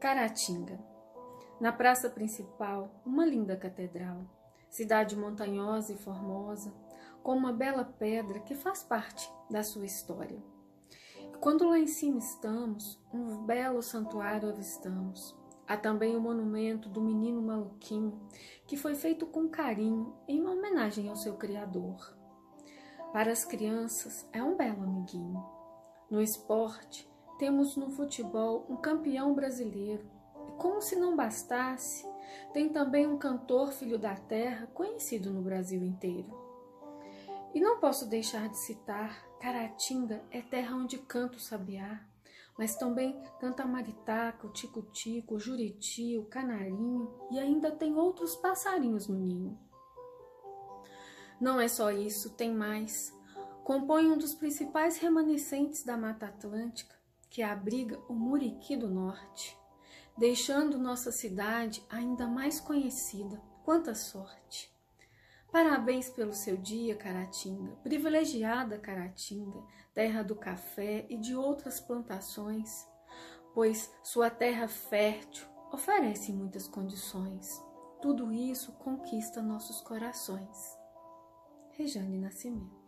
Caratinga. Na praça principal, uma linda catedral, cidade montanhosa e formosa, com uma bela pedra que faz parte da sua história. Quando lá em cima estamos, um belo santuário avistamos. Há também o monumento do menino maluquinho, que foi feito com carinho em homenagem ao seu criador. Para as crianças, é um belo amiguinho. No esporte, temos no futebol um campeão brasileiro. E como se não bastasse, tem também um cantor filho da terra conhecido no Brasil inteiro. E não posso deixar de citar Caratinga é terra onde canta o sabiá, mas também canta a maritaca, o tico-tico, o juriti, o canarinho e ainda tem outros passarinhos no ninho. Não é só isso, tem mais. Compõe um dos principais remanescentes da Mata Atlântica, que abriga o Muriqui do Norte, deixando nossa cidade ainda mais conhecida. Quanta sorte! Parabéns pelo seu dia, Caratinga, privilegiada Caratinga, terra do café e de outras plantações, pois sua terra fértil oferece muitas condições. Tudo isso conquista nossos corações. Rejane Nascimento